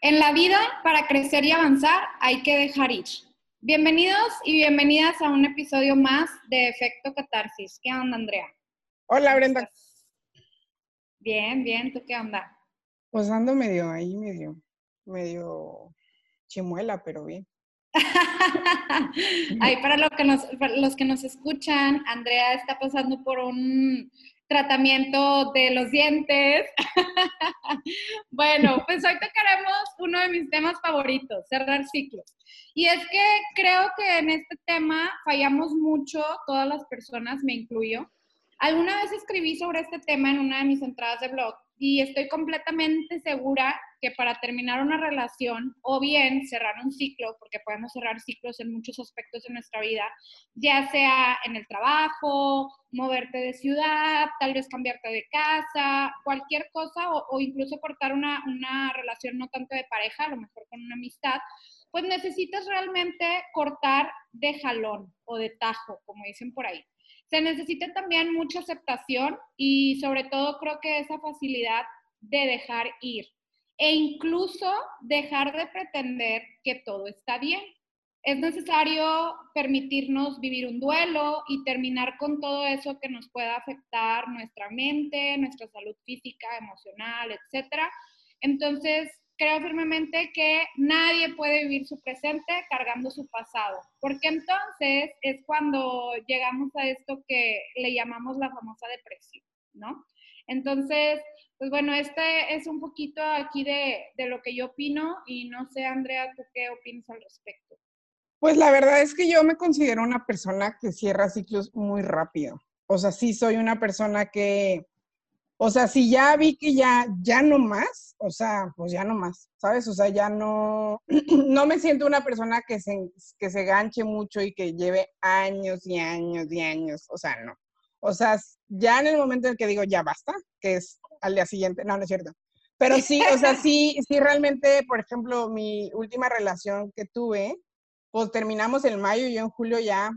En la vida, para crecer y avanzar, hay que dejar ir. Bienvenidos y bienvenidas a un episodio más de Efecto Catarsis. ¿Qué onda, Andrea? Hola, Brenda. Bien, bien. ¿Tú qué onda? Pues ando medio ahí, medio, medio chimuela, pero bien. Ay, para, lo que nos, para los que nos escuchan, Andrea está pasando por un tratamiento de los dientes. bueno, pues hoy tocaremos uno de mis temas favoritos, cerrar ciclos. Y es que creo que en este tema fallamos mucho, todas las personas, me incluyo. Alguna vez escribí sobre este tema en una de mis entradas de blog y estoy completamente segura que para terminar una relación o bien cerrar un ciclo, porque podemos cerrar ciclos en muchos aspectos de nuestra vida, ya sea en el trabajo, moverte de ciudad, tal vez cambiarte de casa, cualquier cosa, o, incluso cortar una, una relación no tanto de pareja, a lo mejor con una amistad, pues necesitas realmente cortar de jalón o de tajo, como dicen por ahí. Se necesita también mucha aceptación y sobre todo creo que esa facilidad de dejar ir e incluso dejar de pretender que todo está bien. Es necesario permitirnos vivir un duelo y terminar con todo eso que nos pueda afectar nuestra mente, nuestra salud física, emocional, etc. Entonces, creo firmemente que nadie puede vivir su presente cargando su pasado, porque entonces es cuando llegamos a esto que le llamamos la famosa depresión, ¿no? Entonces, pues bueno, este es un poquito aquí de, de lo que yo opino y no sé, Andrea, ¿tú qué opinas al respecto? Pues la verdad es que yo me considero una persona que cierra ciclos muy rápido. O sea, sí soy una persona que, o sea, si ya vi que ya, ya no más, o sea, pues ya no más, ¿sabes? O sea, ya no, no me siento una persona que se, que se ganche mucho y que lleve años y años y años, o sea, no. O sea, ya en el momento en que digo, ya basta, que es al día siguiente, no, no es cierto. Pero sí, o sea, sí, sí realmente, por ejemplo, mi última relación que tuve, pues terminamos en mayo y yo en julio ya,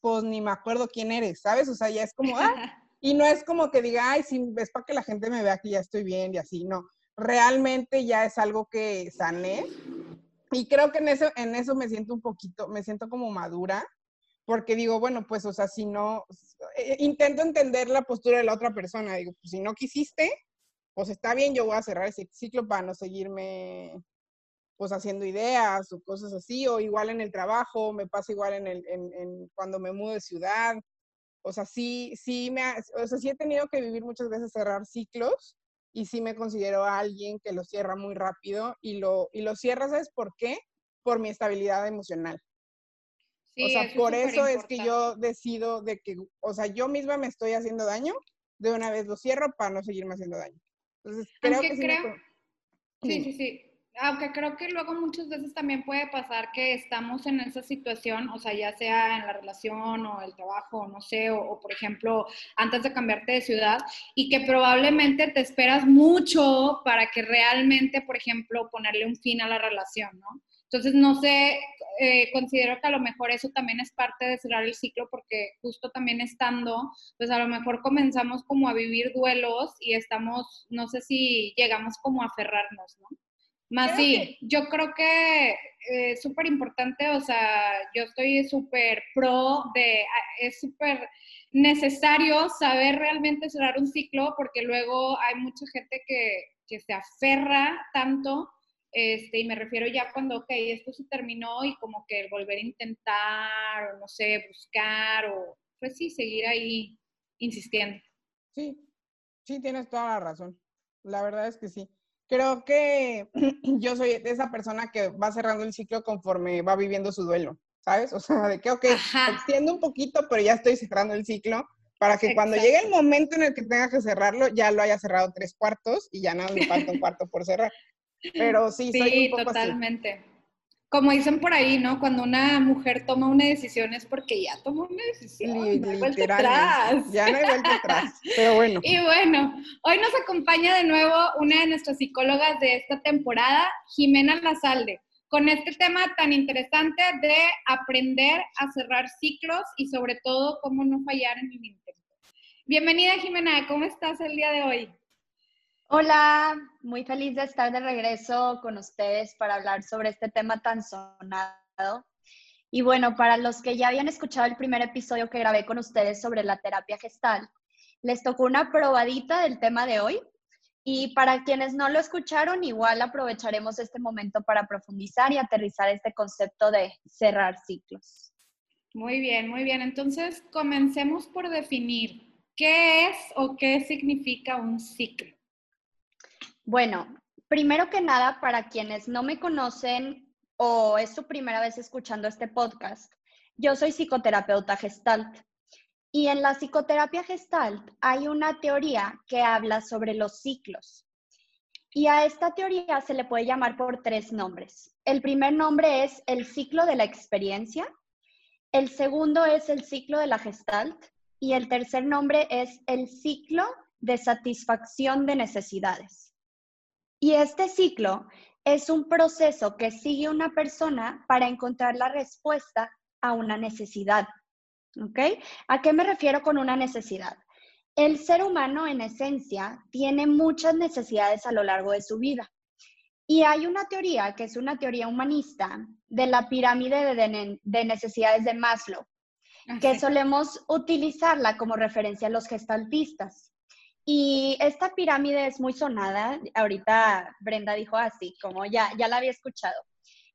pues ni me acuerdo quién eres, ¿sabes? O sea, ya es como, ah, y no es como que diga, ay, sí, es para que la gente me vea que ya estoy bien y así, no. Realmente ya es algo que sané. Y creo que en eso, en eso me siento un poquito, me siento como madura, porque digo, bueno, pues, o sea, si no, eh, intento entender la postura de la otra persona, digo, pues si no quisiste, pues está bien, yo voy a cerrar ese ciclo para no seguirme, pues haciendo ideas o cosas así, o igual en el trabajo, me pasa igual en el, en, en cuando me mudo de ciudad, o sea, sí, sí, me o sea, sí he tenido que vivir muchas veces cerrar ciclos y sí me considero a alguien que lo cierra muy rápido y lo, y lo cierra, ¿sabes por qué? Por mi estabilidad emocional. o sea, por eso es que yo decido de que, o sea, yo misma me estoy haciendo daño, de una vez lo cierro para no seguirme haciendo daño. Entonces, creo que creo... sí, sí, sí aunque creo que luego muchas veces también puede pasar que estamos en esa situación, o sea, ya sea en la relación o el trabajo, no sé, o, por ejemplo, antes de cambiarte de ciudad, y que probablemente te esperas mucho para que realmente, por ejemplo, ponerle un fin a la relación, ¿no? Entonces, no sé, eh, considero que a lo mejor eso también es parte de cerrar el ciclo porque justo también estando, pues a lo mejor comenzamos como a vivir duelos y estamos, no sé si llegamos como a aferrarnos, ¿no? Más sí, yo creo que es súper importante, o sea, yo estoy súper pro de, es súper necesario saber realmente cerrar un ciclo porque luego hay mucha gente que, que se aferra tanto, este, y me refiero ya cuando, ok, esto se terminó y como que volver a intentar, o no sé, buscar, o pues sí, seguir ahí insistiendo. Sí, sí, tienes toda la razón. La verdad es que sí Creo que yo soy esa persona que va cerrando el ciclo conforme va viviendo su duelo, ¿sabes? O sea, de que, ok, extiendo un poquito, pero ya estoy cerrando el ciclo para que cuando llegue el momento en el que tenga que cerrarlo, ya lo haya cerrado tres cuartos y ya nada me falta un cuarto por cerrar. Pero sí, soy un poco totalmente como dicen por ahí, ¿no? Cuando una mujer toma una decisión es porque ya tomó una decisión. no hay vuelta atrás. Ya no hay vuelta atrás. Pero bueno. Y bueno, hoy nos acompaña de nuevo una de nuestras psicólogas de esta temporada, Jimena Lazalde, con este tema tan interesante de aprender a cerrar ciclos y sobre todo cómo no fallar en el intento. Bienvenida, Jimena. ¿Cómo estás el día de hoy? Hola, muy feliz de estar de regreso con ustedes para hablar sobre este tema tan sonado. Y bueno, para los que ya habían escuchado el primer episodio que grabé con ustedes sobre la terapia gestal, les tocó una probadita del tema de hoy. Y para quienes no lo escucharon, igual aprovecharemos este momento para profundizar y aterrizar este concepto de cerrar ciclos. Muy bien, muy bien. Entonces, comencemos por definir qué es o qué significa un ciclo. Bueno, primero que nada, para quienes no me conocen o es su primera vez escuchando este podcast, yo soy psicoterapeuta gestalt. Y en la psicoterapia gestalt hay una teoría que habla sobre los ciclos. Y a esta teoría se le puede llamar por tres nombres. El primer nombre es el ciclo de la experiencia, el segundo es el ciclo de la gestalt y el tercer nombre es el ciclo de satisfacción de necesidades. Y este ciclo es un proceso que sigue una persona para encontrar la respuesta a una necesidad. ¿Ok? ¿A qué me refiero con una necesidad? El ser humano en esencia tiene muchas necesidades a lo largo de su vida. Y hay una teoría, que es una teoría humanista, de la pirámide de, necesidades de Maslow, que solemos utilizarla como referencia a los gestaltistas. Y esta pirámide es muy sonada. Ahorita Brenda dijo así, como ya, ya la había escuchado.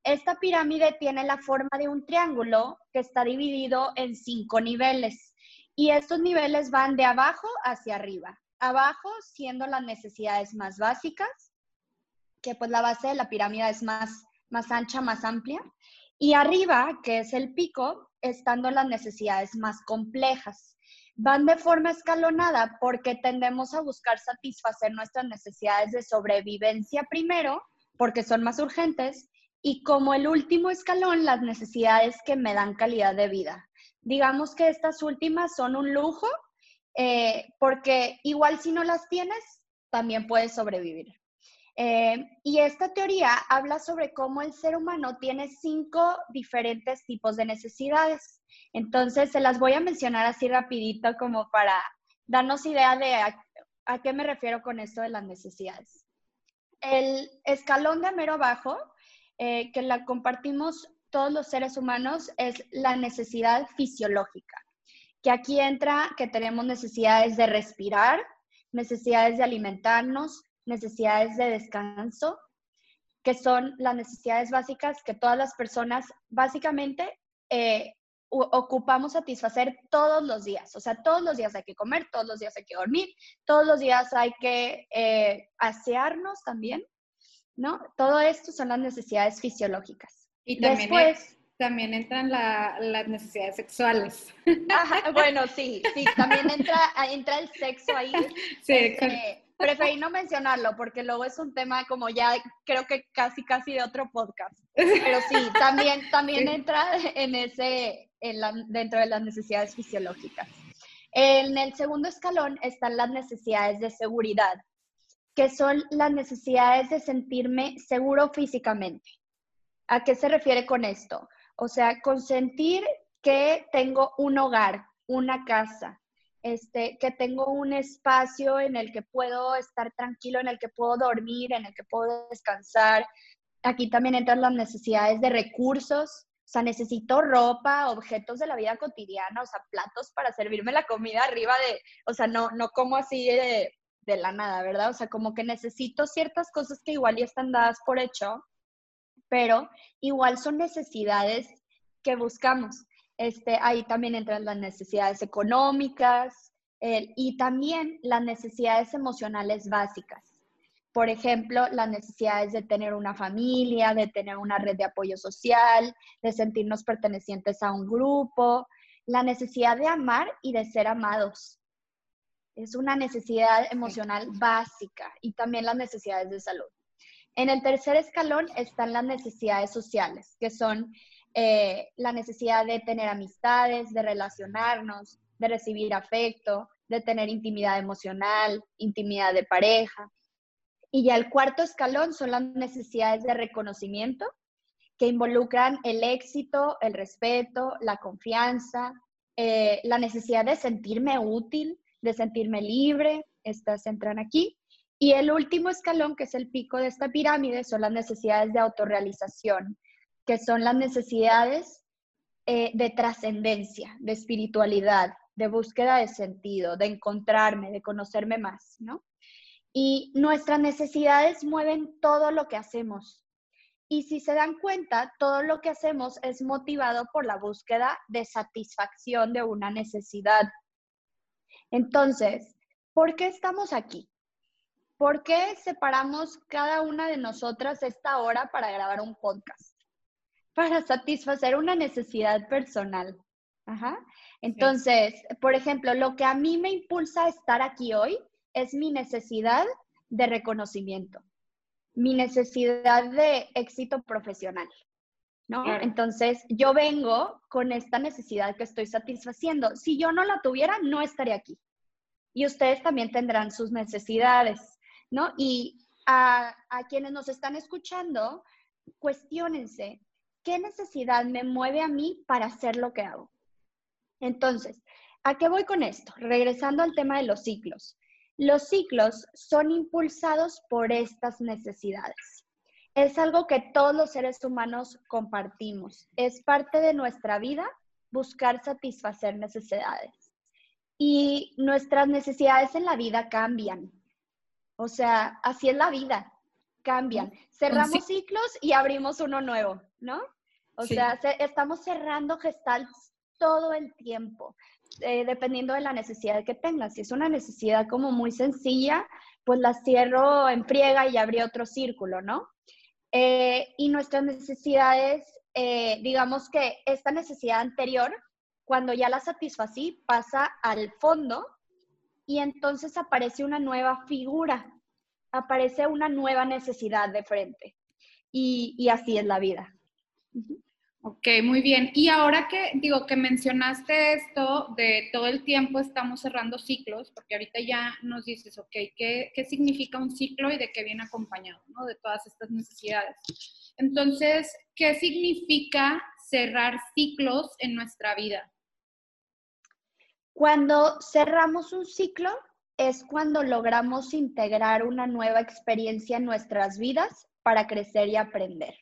Esta pirámide tiene la forma de un triángulo que está dividido en cinco niveles. Y estos niveles van de abajo hacia arriba. Abajo siendo las necesidades más básicas, que pues la base de la pirámide es más, más ancha, más amplia. Y arriba, que es el pico, estando las necesidades más complejas van de forma escalonada porque tendemos a buscar satisfacer nuestras necesidades de sobrevivencia primero, porque son más urgentes, y como el último escalón, las necesidades que me dan calidad de vida. Digamos que estas últimas son un lujo, eh, porque igual si no las tienes, también puedes sobrevivir. Eh, y esta teoría habla sobre cómo el ser humano tiene cinco diferentes tipos de necesidades. Entonces, se las voy a mencionar así rapidito como para darnos idea de a, qué me refiero con esto de las necesidades. El escalón de mero abajo, eh, que la compartimos todos los seres humanos, es la necesidad fisiológica, que aquí entra que tenemos necesidades de respirar, necesidades de alimentarnos, necesidades de descanso, que son las necesidades básicas que todas las personas básicamente eh, ocupamos satisfacer todos los días. O sea, todos los días hay que comer, todos los días hay que dormir, todos los días hay que eh, asearnos también, ¿no? Todo esto son las necesidades fisiológicas. Y también, Después, también entran las necesidades sexuales. bueno, sí, sí, también entra, entra el sexo ahí. Sí, este, preferí no mencionarlo porque luego es un tema como ya creo que casi casi de otro podcast. Pero sí, también, también entra en ese, dentro de las necesidades fisiológicas. En el segundo escalón están las necesidades de seguridad, que son las necesidades de sentirme seguro físicamente. ¿A qué se refiere con esto? O sea, consentir que tengo un hogar, una casa, este, que tengo un espacio en el que puedo estar tranquilo, en el que puedo dormir, en el que puedo descansar. Aquí también entran las necesidades de recursos, o sea, necesito ropa, objetos de la vida cotidiana, o sea, platos para servirme la comida arriba de, o sea, no, no como así de, de la nada, ¿verdad? O sea, como que necesito ciertas cosas que igual ya están dadas por hecho, pero igual son necesidades que buscamos. Este, ahí también entran las necesidades económicas y también las necesidades emocionales básicas. por ejemplo, las necesidades de tener una familia, de tener una red de apoyo social, de sentirnos pertenecientes a un grupo, la necesidad de amar y de ser amados. Es una necesidad emocional básica y también las necesidades de salud. En el tercer escalón están las necesidades sociales, que son eh, la necesidad de tener amistades, de relacionarnos, de recibir afecto, de tener intimidad emocional, intimidad de pareja. Y ya el cuarto escalón son las necesidades de reconocimiento, que involucran el éxito, el respeto, la confianza, eh, la necesidad de sentirme útil, de sentirme libre, estas entran aquí. Y el último escalón, que es el pico de esta pirámide, son las necesidades de autorrealización, que son las necesidades eh, de trascendencia, de espiritualidad, de búsqueda de sentido, de encontrarme, de conocerme más, ¿no? Y nuestras necesidades mueven todo lo que hacemos. Y si se dan cuenta, todo lo que hacemos es motivado por la búsqueda de satisfacción de una necesidad. Entonces, ¿por qué estamos aquí? ¿Por qué separamos cada una de nosotras esta hora para grabar un podcast? Para satisfacer una necesidad personal. Ajá. Entonces, por ejemplo, lo que a mí me impulsa a estar aquí hoy es mi necesidad de reconocimiento, mi necesidad de éxito profesional. ¿No? Entonces, yo vengo con esta necesidad que estoy satisfaciendo. Si yo no la tuviera, no estaría aquí. Y ustedes también tendrán sus necesidades. ¿no? Y a, quienes nos están escuchando, cuestionense, ¿qué necesidad me mueve a mí para hacer lo que hago? Entonces, ¿a qué voy con esto? Regresando al tema de los ciclos. Los ciclos son impulsados por estas necesidades. Es algo que todos los seres humanos compartimos. Es parte de nuestra vida buscar satisfacer necesidades. Y nuestras necesidades en la vida cambian. O sea, así es la vida, cambian. Cerramos ciclos y abrimos uno nuevo, ¿no? O sea, estamos cerrando gestals todo el tiempo, eh, dependiendo de la necesidad que tengas. Si es una necesidad como muy sencilla, pues la cierro en friega y abrí otro círculo, ¿no? Eh, y nuestras necesidades, eh, digamos que esta necesidad anterior, cuando ya la satisfací, pasa al fondo y entonces aparece una nueva figura, aparece una nueva necesidad de frente. Y, así es la vida. Ok, muy bien. Y ahora que digo que mencionaste esto de todo el tiempo estamos cerrando ciclos, porque ahorita ya nos dices, ok, ¿qué, qué significa un ciclo y de qué viene acompañado, ¿no? De todas estas necesidades. Entonces, ¿qué significa cerrar ciclos en nuestra vida? Cuando cerramos un ciclo es cuando logramos integrar una nueva experiencia en nuestras vidas para crecer y aprender.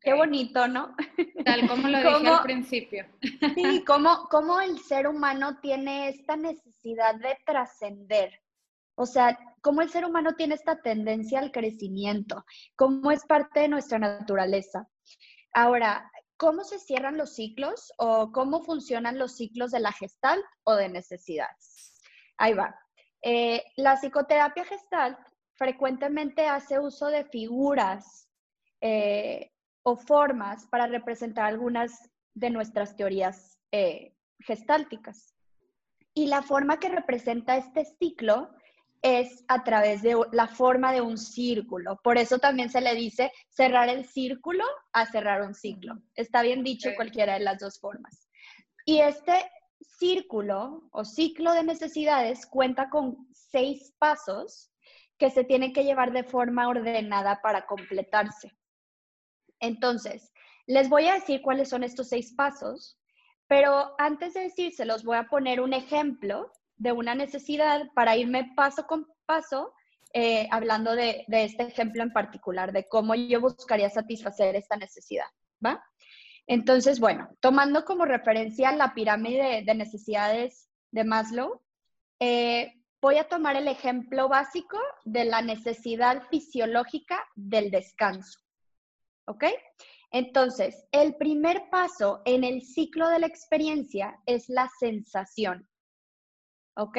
Qué bonito, ¿no? Tal como lo dije al principio. Sí, como, como el ser humano tiene esta necesidad de trascender. O sea, cómo el ser humano tiene esta tendencia al crecimiento, cómo es parte de nuestra naturaleza. Ahora, ¿Cómo se cierran los ciclos o cómo funcionan los ciclos de la gestal o de necesidades? Ahí va. Eh, la psicoterapia gestal frecuentemente hace uso de figuras eh, o formas para representar algunas de nuestras teorías eh, gestálticas. Y la forma que representa este ciclo es a través de la forma de un círculo. Por eso también se le dice cerrar el círculo a cerrar un ciclo. Está bien dicho cualquiera de las dos formas. Y este círculo o ciclo de necesidades cuenta con seis pasos que se tienen que llevar de forma ordenada para completarse. Entonces, les voy a decir cuáles son estos seis pasos, pero antes de decírselos voy a poner un ejemplo de una necesidad para irme paso con paso, eh, hablando de, este ejemplo en particular, de cómo yo buscaría satisfacer esta necesidad, ¿va? Entonces, bueno, tomando como referencia la pirámide de, necesidades de Maslow, eh, voy a tomar el ejemplo básico de la necesidad fisiológica del descanso. ¿Ok? Entonces, el primer paso en el ciclo de la experiencia es la sensación. ¿ok?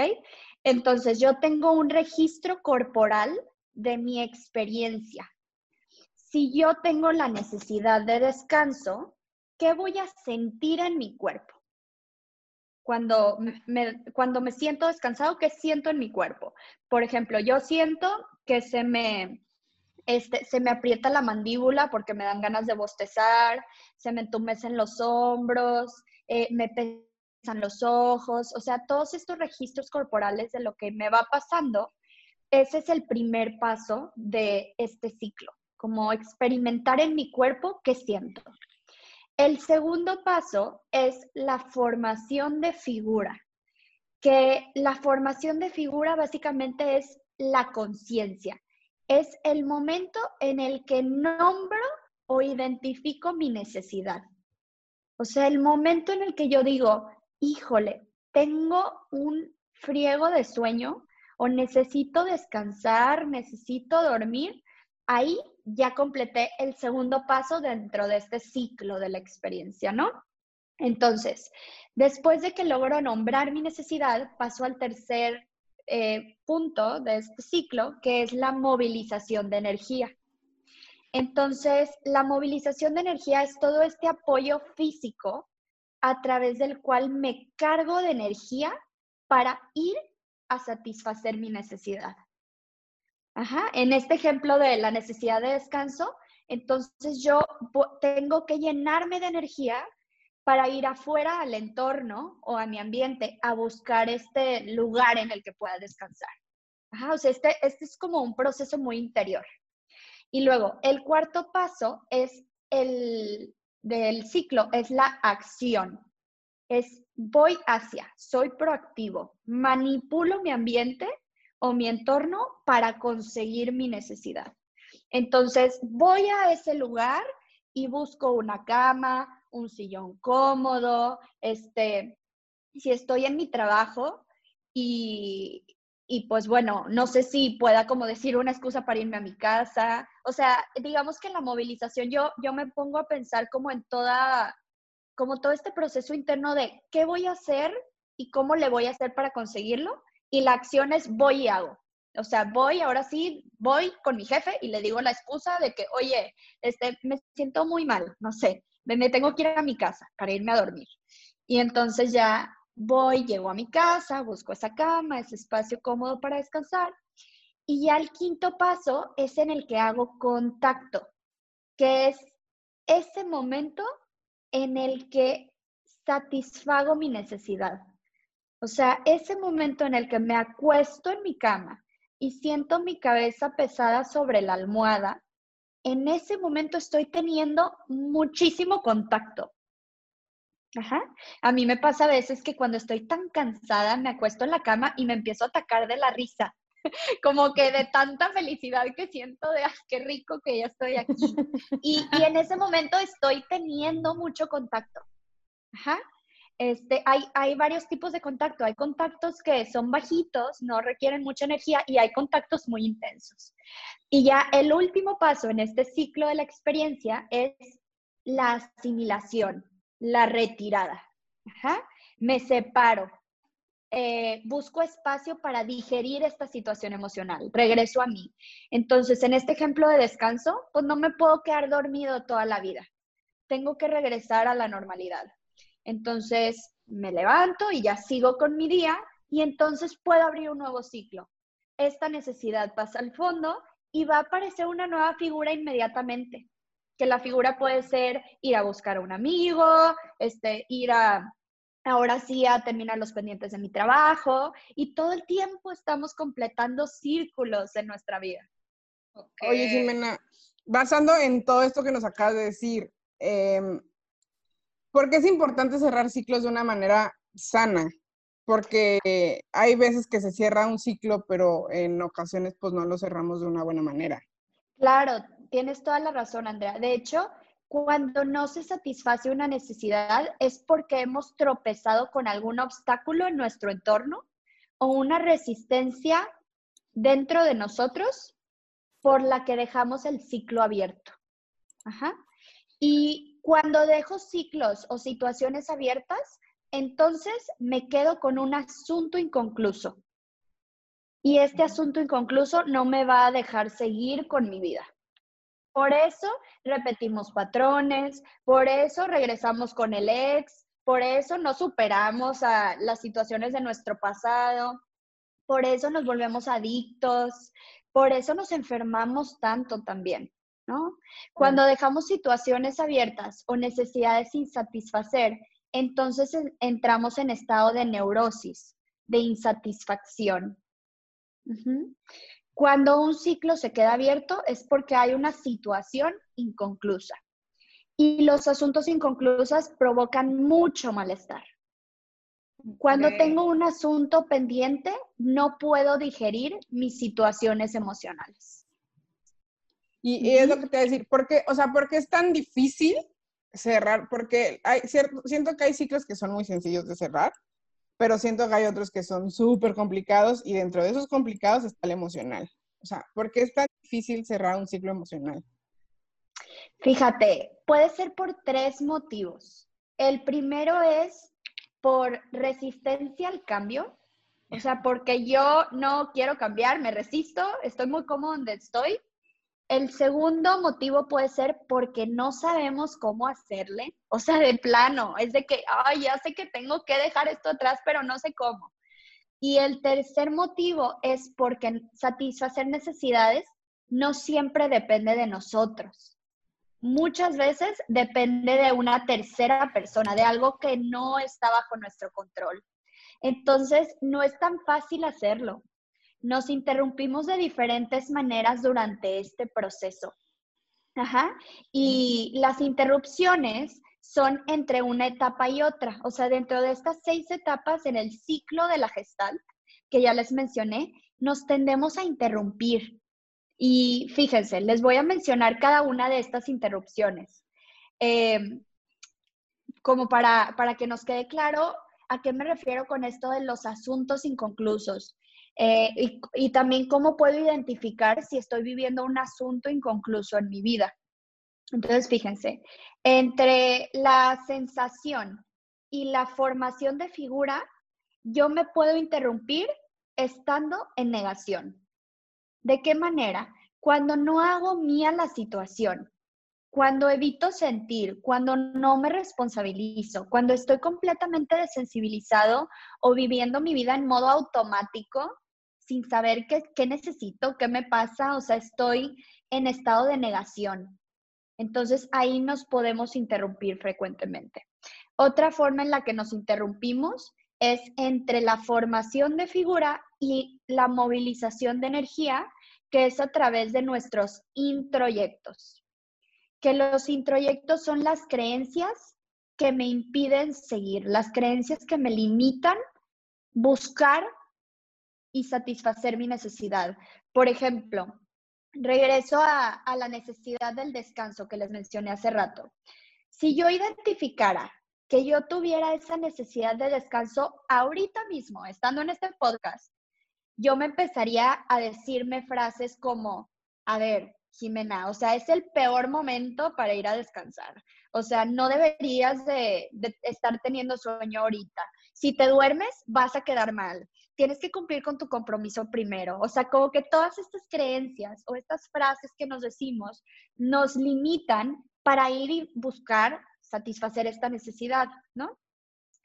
Entonces yo tengo un registro corporal de mi experiencia. Si yo tengo la necesidad de descanso, ¿qué voy a sentir en mi cuerpo? Cuando me, cuando me siento descansado, ¿qué siento en mi cuerpo? Por ejemplo, yo siento que se me, este, se me aprieta la mandíbula porque me dan ganas de bostezar, se me entumecen los hombros, eh, me pesan los ojos, o sea, todos estos registros corporales de lo que me va pasando, ese es el primer paso de este ciclo, como experimentar en mi cuerpo qué siento. El segundo paso es la formación de figura, que la formación de figura básicamente es la conciencia es el momento en el que nombro o identifico mi necesidad. O sea, el momento en el que yo digo, híjole, tengo un friego de sueño o necesito descansar, necesito dormir, ahí ya completé el segundo paso dentro de este ciclo de la experiencia, ¿no? Entonces, después de que logro nombrar mi necesidad, paso al tercer eh, punto de este ciclo, que es la movilización de energía. Entonces, la movilización de energía es todo este apoyo físico a través del cual me cargo de energía para ir a satisfacer mi necesidad. Ajá. En este ejemplo de la necesidad de descanso, entonces yo tengo que llenarme de energía para ir afuera al entorno o a mi ambiente a buscar este lugar en el que pueda descansar. o sea, este, este es como un proceso muy interior. Y luego, el cuarto paso es el del ciclo, es la acción. Es voy hacia, soy proactivo, manipulo mi ambiente o mi entorno para conseguir mi necesidad. Entonces, voy a ese lugar y busco una cama, un sillón cómodo, este, si estoy en mi trabajo y, y pues bueno, no sé si pueda como decir una excusa para irme a mi casa. O sea, digamos que la movilización yo, yo me pongo a pensar como en toda, como todo este proceso interno de qué voy a hacer y cómo le voy a hacer para conseguirlo. Y la acción es voy y hago. O sea, voy, ahora sí, voy con mi jefe y le digo la excusa de que, oye, este, me siento muy mal, no sé, me tengo que ir a mi casa para irme a dormir. Y entonces ya voy, llego a mi casa, busco esa cama, ese espacio cómodo para descansar. Y ya el quinto paso es en el que hago contacto, que es ese momento en el que satisfago mi necesidad. O sea, ese momento en el que me acuesto en mi cama y siento mi cabeza pesada sobre la almohada en ese momento estoy teniendo muchísimo contacto. Ajá. A mí me pasa a veces que cuando estoy tan cansada me acuesto en la cama y me empiezo a atacar de la risa, como que de tanta felicidad que siento de, ¡ay, qué rico que ya estoy aquí! Y, y en ese momento estoy teniendo mucho contacto. Ajá. Este, hay, varios tipos de contacto. Hay contactos que son bajitos, no requieren mucha energía y hay contactos muy intensos. Y ya el último paso en este ciclo de la experiencia es la asimilación, la retirada. Me separo, eh, busco espacio para digerir esta situación emocional, regreso a mí. Entonces, en este ejemplo de descanso, pues no me puedo quedar dormido toda la vida. Tengo que regresar a la normalidad. Entonces me levanto y ya sigo con mi día y entonces puedo abrir un nuevo ciclo. Esta necesidad pasa al fondo y va a aparecer una nueva figura inmediatamente. Que la figura puede ser ir a buscar a un amigo, este, ir a, ahora sí a terminar los pendientes de mi trabajo y todo el tiempo estamos completando círculos en nuestra vida. Oye, Jimena, basando en todo esto que nos acabas de decir, eh, porque es importante cerrar ciclos de una manera sana, porque hay veces que se cierra un ciclo, pero en ocasiones pues no lo cerramos de una buena manera. Claro, tienes toda la razón, Andrea. De hecho, cuando no se satisface una necesidad es porque hemos tropezado con algún obstáculo en nuestro entorno o una resistencia dentro de nosotros por la que dejamos el ciclo abierto. Ajá. Y cuando dejo ciclos o situaciones abiertas, entonces me quedo con un asunto inconcluso. y este asunto inconcluso no me va a dejar seguir con mi vida. Por eso repetimos patrones, por eso regresamos con el ex, por eso no superamos las situaciones de nuestro pasado, por eso nos volvemos adictos, por eso nos enfermamos tanto también, ¿no? Cuando dejamos situaciones abiertas o necesidades sin satisfacer, entonces entramos en estado de neurosis, de insatisfacción. Cuando un ciclo se queda abierto es porque hay una situación inconclusa. Y los asuntos inconclusas provocan mucho malestar. Cuando tengo un asunto pendiente, no puedo digerir mis situaciones emocionales. Y, es lo que te voy a decir, ¿por qué, o sea, ¿por qué es tan difícil cerrar? Porque hay cierto, siento que hay ciclos que son muy sencillos de cerrar, pero siento que hay otros que son súper complicados y dentro de esos complicados está el emocional. O sea, ¿por qué es tan difícil cerrar un ciclo emocional? Fíjate, puede ser por tres motivos. El primero es por resistencia al cambio, o sea, porque yo no quiero cambiar, me resisto, estoy muy cómodo donde estoy. El segundo motivo puede ser porque no sabemos cómo hacerle, o sea, de plano, es de que, ay, ya sé que tengo que dejar esto atrás, pero no sé cómo. Y el tercer motivo es porque satisfacer necesidades no siempre depende de nosotros muchas veces depende de una tercera persona, de algo que no está bajo nuestro control. Entonces, no es tan fácil hacerlo. Nos interrumpimos de diferentes maneras durante este proceso. Ajá. Y las interrupciones son entre una etapa y otra. O sea, dentro de estas seis etapas en el ciclo de la gestal, que ya les mencioné, nos tendemos a interrumpir. Y fíjense, les voy a mencionar cada una de estas interrupciones. Em, como para, para, que nos quede claro a qué me refiero con esto de los asuntos inconclusos. Eh, y, y, también cómo puedo identificar si estoy viviendo un asunto inconcluso en mi vida. Entonces, fíjense, entre la sensación y la formación de figura, yo me puedo interrumpir estando en negación. ¿De qué manera? Cuando no hago mía la situación, cuando evito sentir, cuando no me responsabilizo, cuando estoy completamente desensibilizado o viviendo mi vida en modo automático, sin saber qué, qué necesito, qué me pasa, o sea, estoy en estado de negación. Entonces ahí nos podemos interrumpir frecuentemente. Otra forma en la que nos interrumpimos es entre la formación de figura y la movilización de energía, que es a través de nuestros introyectos. Que los introyectos son las creencias que me impiden seguir, las creencias que me limitan buscar y satisfacer mi necesidad. Por ejemplo, regreso a, la necesidad del descanso que les mencioné hace rato. Si yo identificara que yo tuviera esa necesidad de descanso ahorita mismo, estando en este podcast, yo me empezaría a decirme frases como, a ver, Jimena, o sea, es el peor momento para ir a descansar. O sea, no deberías de, de, estar teniendo sueño ahorita. Si te duermes, vas a quedar mal. Tienes que cumplir con tu compromiso primero. O sea, como que todas estas creencias o estas frases que nos decimos nos limitan para ir y buscar satisfacer esta necesidad, ¿no?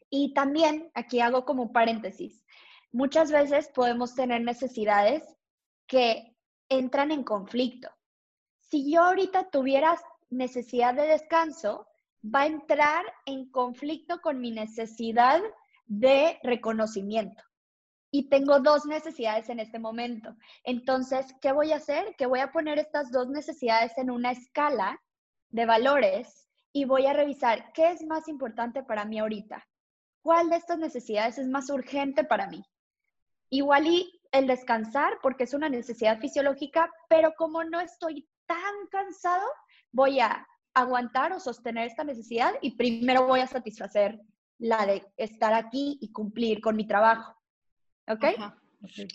Y también, aquí hago como paréntesis, muchas veces podemos tener necesidades que entran en conflicto. Si yo ahorita tuviera necesidad de descanso, va a entrar en conflicto con mi necesidad de reconocimiento. Y tengo dos necesidades en este momento. Entonces, ¿qué voy a hacer? Que voy a poner estas dos necesidades en una escala de valores y voy a revisar qué es más importante para mí ahorita. ¿Cuál de estas necesidades es más urgente para mí? Igual y el descansar, porque es una necesidad fisiológica, pero como no estoy tan cansado, voy a aguantar o sostener esta necesidad y primero voy a satisfacer la de estar aquí y cumplir con mi trabajo. ¿Ok?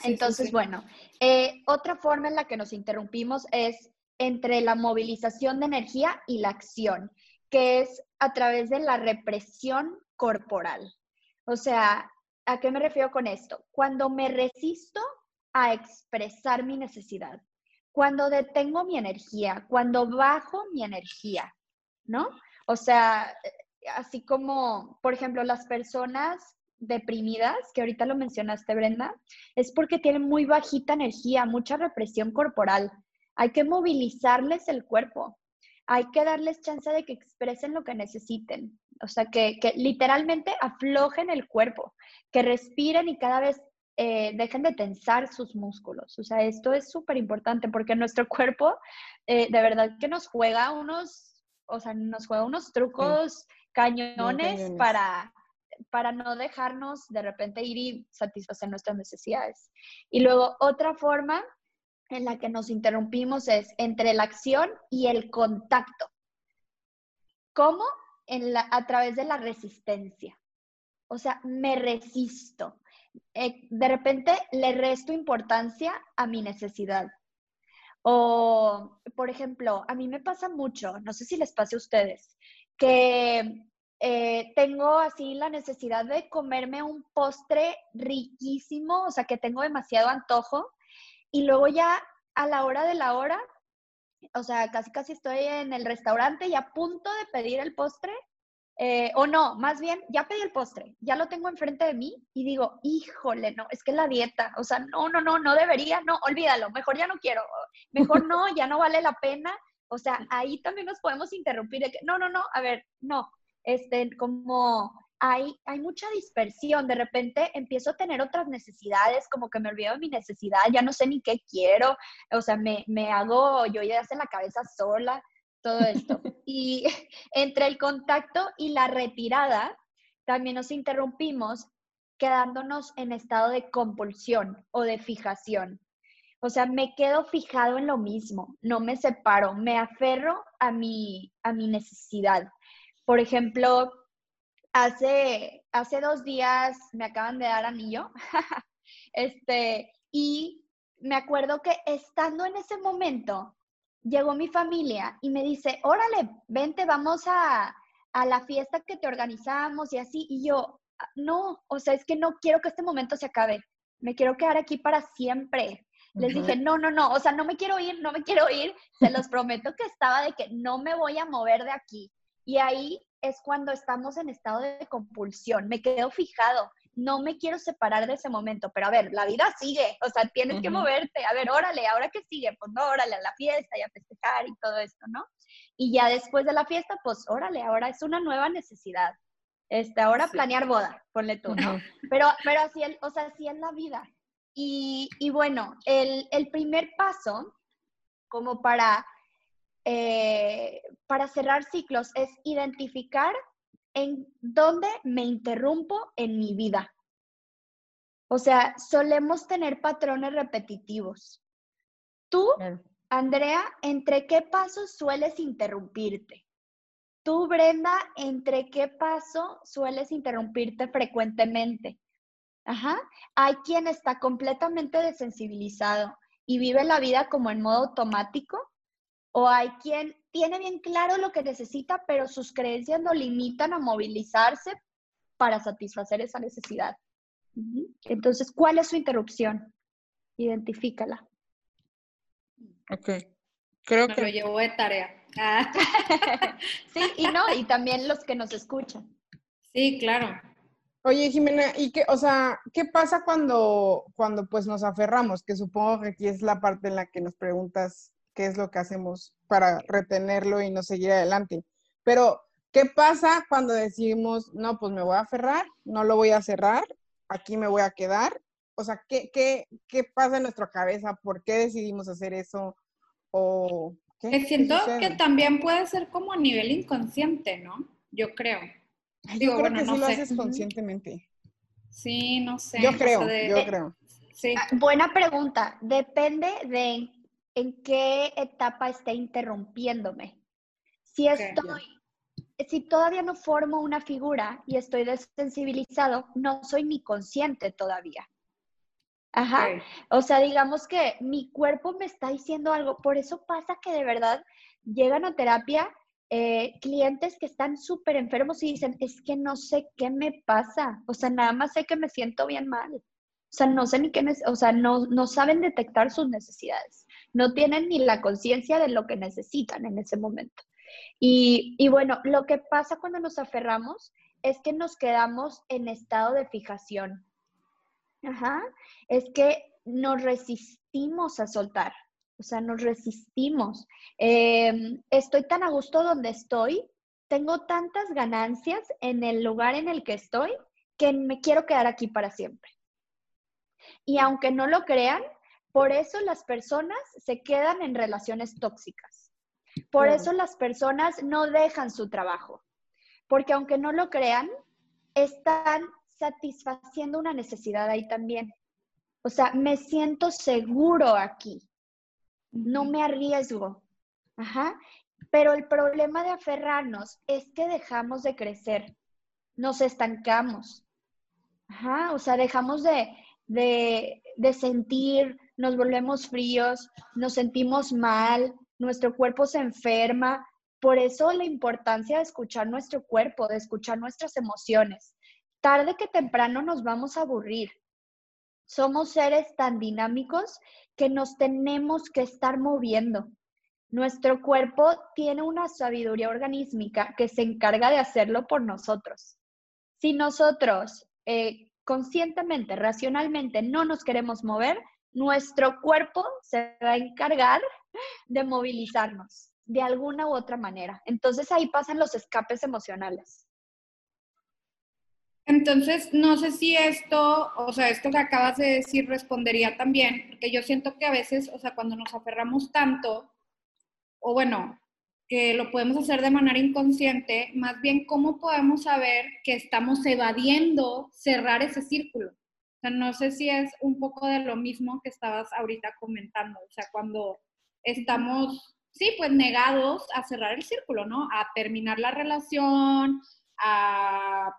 Entonces, bueno, eh, otra forma en la que nos interrumpimos es entre la movilización de energía y la acción que es a través de la represión corporal. O sea, ¿a qué me refiero con esto? Cuando me resisto a expresar mi necesidad, cuando detengo mi energía, cuando bajo mi energía, ¿no? O sea, así como, por ejemplo, las personas deprimidas, que ahorita lo mencionaste, Brenda, es porque tienen muy bajita energía, mucha represión corporal. Hay que movilizarles el cuerpo, hay que darles chance de que expresen lo que necesiten. O sea, que, literalmente aflojen el cuerpo, que respiren y cada vez eh, dejen de tensar sus músculos. O sea, esto es súper importante porque nuestro cuerpo eh, de verdad que nos juega unos, o sea, nos juega unos trucos cañones, para, para no dejarnos de repente ir y satisfacer nuestras necesidades. Y luego otra forma en la que nos interrumpimos es entre la acción y el contacto. ¿Cómo? En la, a través de la resistencia. O sea, me resisto. Eh, de repente le resto importancia a mi necesidad. O, por ejemplo, a mí me pasa mucho, no sé si les pase a ustedes, que eh, tengo así la necesidad de comerme un postre riquísimo, o sea, que tengo demasiado antojo, y luego ya a la hora de la hora, o sea, casi casi estoy en el restaurante y a punto de pedir el postre, eh, o no, más bien, ya pedí el postre, ya lo tengo enfrente de mí y digo, híjole, no, es que la dieta, o sea, no, no, no, no debería, no, olvídalo, mejor ya no quiero, mejor no, ya no vale la pena, o sea, ahí también nos podemos interrumpir. De que, no, no, no, a ver, no. Este, como hay, hay mucha dispersión. De repente empiezo a tener otras necesidades, como que me olvido de mi necesidad, ya no sé ni qué quiero. O sea, me, me hago yo ya en la cabeza sola, todo esto. y entre el contacto y la retirada, también nos interrumpimos quedándonos en estado de compulsión o de fijación. O sea, me quedo fijado en lo mismo, no me separo, me aferro a mi, a mi necesidad. Por ejemplo, hace, hace dos días me acaban de dar anillo, este, y me acuerdo que estando en ese momento, llegó mi familia y me dice, órale, vente, vamos a, a la fiesta que te organizamos y así. Y yo, ah, no, o sea, es que no quiero que este momento se acabe, me quiero quedar aquí para siempre. Les dije, no, no, no, o sea, no me quiero ir, no me quiero ir. Se los prometo que estaba de que no me voy a mover de aquí. Y ahí es cuando estamos en estado de compulsión. Me quedo fijado, no me quiero separar de ese momento, pero a ver, la vida sigue, o sea, tienes que moverte. A ver, órale, ¿ahora qué sigue? Pues no, órale, a la fiesta y a festejar y todo esto, ¿no? Y ya después de la fiesta, pues órale, ahora es una nueva necesidad. Este, ahora planear boda, ponle tú, ¿no? Pero, pero así, o sea, así es la vida. Y, bueno, el, primer paso, como para, eh, para cerrar ciclos, es identificar en dónde me interrumpo en mi vida. O sea, solemos tener patrones repetitivos. Tú, Andrea, ¿entre qué pasos sueles interrumpirte? Tú, Brenda, ¿entre qué paso sueles interrumpirte frecuentemente? Ajá. Hay quien está completamente desensibilizado y vive la vida como en modo automático, o hay quien tiene bien claro lo que necesita, pero sus creencias lo limitan a movilizarse para satisfacer esa necesidad. Entonces, ¿cuál es su interrupción? Identifícala. Ok. Creo que... lo llevo de tarea. Ah. sí, y no, y también los que nos escuchan. Sí, claro. Oye, Jimena, ¿y qué, o sea, qué pasa cuando, cuando pues nos aferramos? Que supongo que aquí es la parte en la que nos preguntas qué es lo que hacemos para retenerlo y no seguir adelante. Pero, ¿qué pasa cuando decimos, no, pues me voy a aferrar, no lo voy a cerrar, aquí me voy a quedar? O sea, ¿qué, qué, qué pasa en nuestra cabeza? ¿Por qué decidimos hacer eso? O, ¿qué? Siento que también puede ser como a nivel inconsciente, ¿no? Yo creo yo creo que sí lo haces conscientemente. Sí, no sé. Yo creo, yo creo. Sí. Ah, buena pregunta. Depende de en qué etapa esté interrumpiéndome. Si estoy, si todavía no formo una figura y estoy desensibilizado, no soy ni consciente todavía. Ajá. O sea, digamos que mi cuerpo me está diciendo algo. Por eso pasa que de verdad llegan a terapia eh, clientes que están súper enfermos y dicen, es que no sé qué me pasa, o sea, nada más sé que me siento bien mal. O sea, no sé ni qué, o sea, no, no saben detectar sus necesidades. No tienen ni la conciencia de lo que necesitan en ese momento. Y, y bueno, lo que pasa cuando nos aferramos es que nos quedamos en estado de fijación. Ajá. Es que nos resistimos a soltar. O sea, nos resistimos. Em, estoy tan a gusto donde estoy, tengo tantas ganancias en el lugar en el que estoy que me quiero quedar aquí para siempre. Y aunque no lo crean, por eso las personas se quedan en relaciones tóxicas. Por eso las personas no dejan su trabajo. Porque aunque no lo crean, están satisfaciendo una necesidad ahí también. O sea, me siento seguro aquí. No me arriesgo. Ajá. Pero el problema de aferrarnos es que dejamos de crecer. Nos estancamos. Ajá. O sea, dejamos de, de, de sentir, nos volvemos fríos, nos sentimos mal, nuestro cuerpo se enferma. Por eso la importancia de escuchar nuestro cuerpo, de escuchar nuestras emociones. Tarde que temprano nos vamos a aburrir. Somos seres tan dinámicos que nos tenemos que estar moviendo. Nuestro cuerpo tiene una sabiduría organísmica que se encarga de hacerlo por nosotros. Si nosotros eh, conscientemente, racionalmente no nos queremos mover, nuestro cuerpo se va a encargar de movilizarnos de alguna u otra manera. Entonces ahí pasan los escapes emocionales. Entonces, no sé si esto, o sea, esto que acabas de decir respondería también, porque yo siento que a veces, o sea, cuando nos aferramos tanto, o bueno, que lo podemos hacer de manera inconsciente, más bien cómo podemos saber que estamos evadiendo cerrar ese círculo. Sea, no sé si es un poco de lo mismo que estabas ahorita comentando, o sea, cuando estamos, sí, pues negados a cerrar el círculo, ¿no? A terminar la relación, a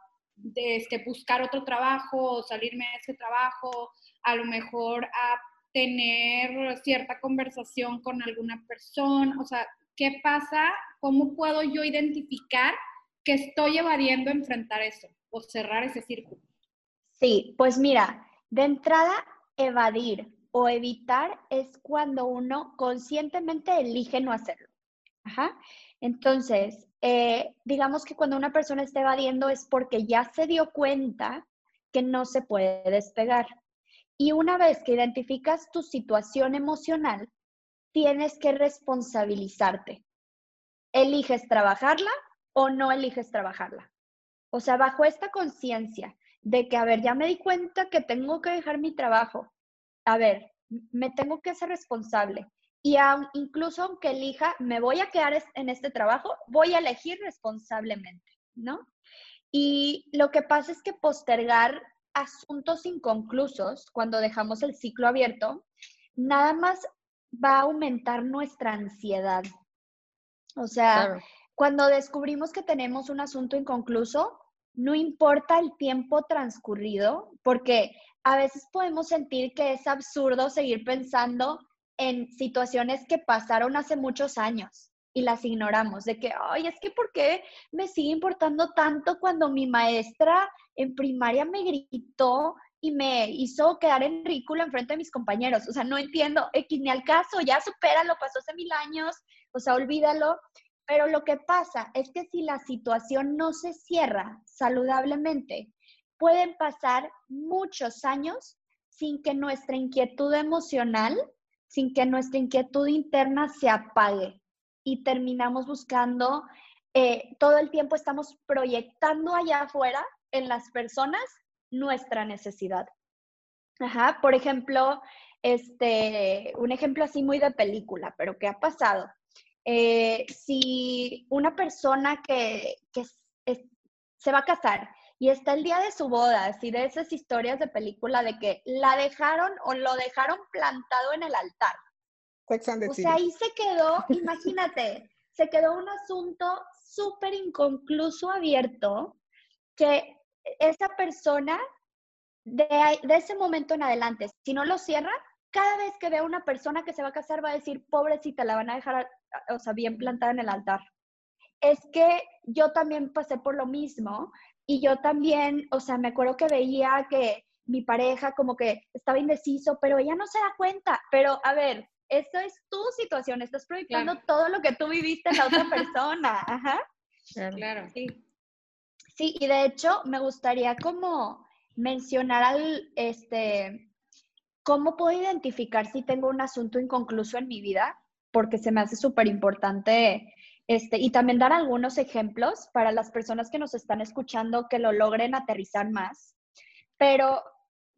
este, buscar otro trabajo, salirme de ese trabajo, a lo mejor a tener cierta conversación con alguna persona, o sea, ¿qué pasa? ¿Cómo puedo yo identificar que estoy evadiendo enfrentar eso o cerrar ese círculo? Sí, pues mira, de entrada, evadir o evitar es cuando uno conscientemente elige no hacerlo. Ajá. Entonces, eh, digamos que cuando una persona está evadiendo es porque ya se dio cuenta que no se puede despegar. Y una vez que identificas tu situación emocional, tienes que responsabilizarte. ¿Eliges trabajarla o no eliges trabajarla? O sea, bajo esta conciencia de que, a ver, ya me di cuenta que tengo que dejar mi trabajo. A ver, me tengo que ser responsable. Y incluso aunque elija, me voy a quedar en este trabajo, voy a elegir responsablemente, ¿no? Y lo que pasa es que postergar asuntos inconclusos, cuando dejamos el ciclo abierto, nada más va a aumentar nuestra ansiedad. O sea, cuando descubrimos que tenemos un asunto inconcluso, no importa el tiempo transcurrido, porque a veces podemos sentir que es absurdo seguir pensando en situaciones que pasaron hace muchos años y las ignoramos, de que, ay, es que ¿por qué me sigue importando tanto cuando mi maestra en primaria me gritó y me hizo quedar en ridículo frente de mis compañeros. O sea, no entiendo, X ni al caso, ya supéralo, pasó hace mil años, o sea, olvídalo. Pero lo que pasa es que si la situación no se cierra saludablemente, pueden pasar muchos años sin que nuestra inquietud emocional, sin que nuestra inquietud interna se apague y terminamos buscando, eh, todo el tiempo estamos proyectando allá afuera en las personas nuestra necesidad. Ajá, por ejemplo, este, un ejemplo así muy de película, pero ¿qué ha pasado? Eh, si una persona que, se va a casar y está el día de su boda, así de esas historias de película de que la dejaron o lo dejaron plantado en el altar. o sea, ahí se quedó, imagínate, se quedó un asunto súper inconcluso abierto que esa persona, de, ese momento en adelante, si no lo cierra, cada vez que vea a una persona que se va a casar va a decir, pobrecita, la van a dejar, o sea, bien plantada en el altar. Es que yo también pasé por lo mismo y yo también, o sea, me acuerdo que veía que mi pareja como que estaba indeciso, pero ella no se da cuenta. Pero a ver, esto es tu situación, estás proyectando todo lo que tú viviste en la otra persona. Ajá. Claro. Sí. Sí, y de hecho me gustaría como mencionar al, este, cómo puedo identificar si tengo un asunto inconcluso en mi vida, porque se me hace súper importante, este, y también dar algunos ejemplos para las personas que nos están escuchando que lo logren aterrizar más. Pero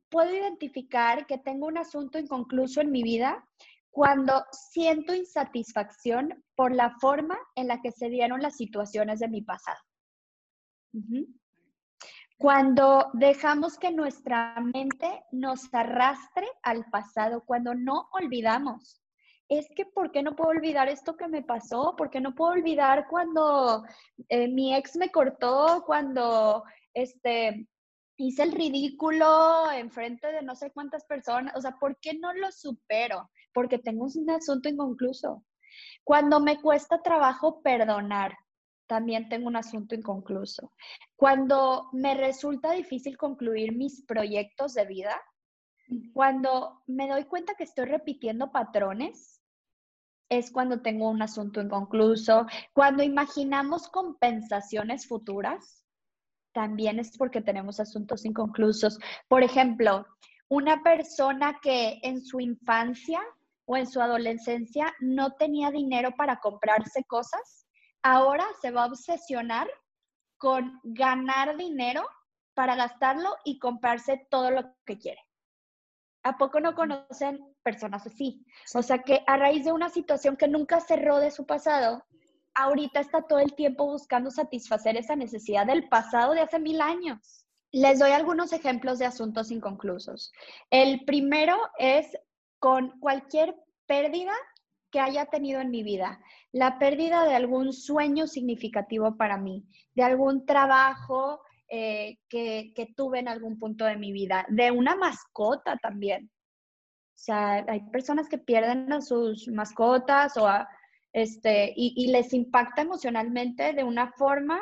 puedo identificar que tengo un asunto inconcluso en mi vida cuando siento insatisfacción por la forma en la que se dieron las situaciones de mi pasado. Cuando dejamos que nuestra mente nos arrastre al pasado, cuando no olvidamos. Es que, ¿por qué no puedo olvidar esto que me pasó? ¿Por qué no puedo olvidar cuando eh, mi ex me cortó, cuando este, hice el ridículo en frente de no sé cuántas personas? O sea, ¿por qué no lo supero? Porque tengo un asunto inconcluso. Cuando me cuesta trabajo perdonar, también tengo un asunto inconcluso. Cuando me resulta difícil concluir mis proyectos de vida, cuando me doy cuenta que estoy repitiendo patrones, es cuando tengo un asunto inconcluso. Cuando imaginamos compensaciones futuras, también es porque tenemos asuntos inconclusos. Por ejemplo, una persona que en su infancia o en su adolescencia no tenía dinero para comprarse cosas, ahora se va a obsesionar con ganar dinero para gastarlo y comprarse todo lo que quiere. ¿A poco no conocen personas así? O sea que a raíz de una situación que nunca cerró de su pasado, ahorita está todo el tiempo buscando satisfacer esa necesidad del pasado de hace mil años. Les doy algunos ejemplos de asuntos inconclusos. El primero es con cualquier pérdida que haya tenido en mi vida, la pérdida de algún sueño significativo para mí, de algún trabajo eh, que, tuve en algún punto de mi vida, de una mascota también. O sea, hay personas que pierden a sus mascotas o este, y, les impacta emocionalmente de una forma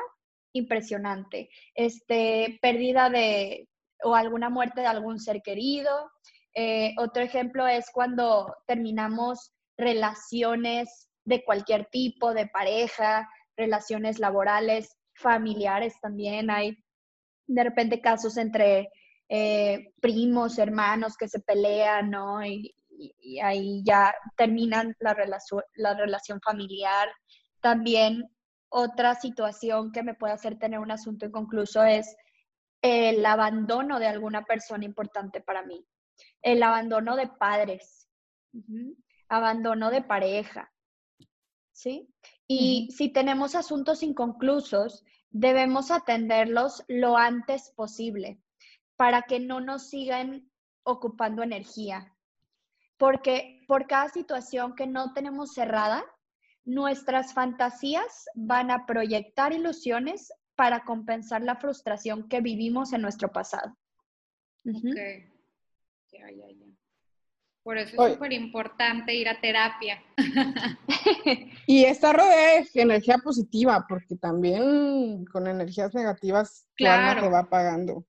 impresionante. Este, pérdida de o alguna muerte de algún ser querido. Eh, otro ejemplo es cuando terminamos relaciones de cualquier tipo, de pareja, relaciones laborales, familiares también. Hay de repente casos entre eh, primos, hermanos que se pelean, ¿no? Y, ahí ya terminan la, relación, la relación familiar. También otra situación que me puede hacer tener un asunto inconcluso es el abandono de alguna persona importante para mí, el abandono de padres abandono de pareja, ¿sí? Y si tenemos asuntos inconclusos, debemos atenderlos lo antes posible para que no nos sigan ocupando energía. Porque por cada situación que no tenemos cerrada, nuestras fantasías van a proyectar ilusiones para compensar la frustración que vivimos en nuestro pasado. Por eso es súper importante ir a terapia. y está rodeada de energía positiva, porque también con energías negativas, claro, te va pagando.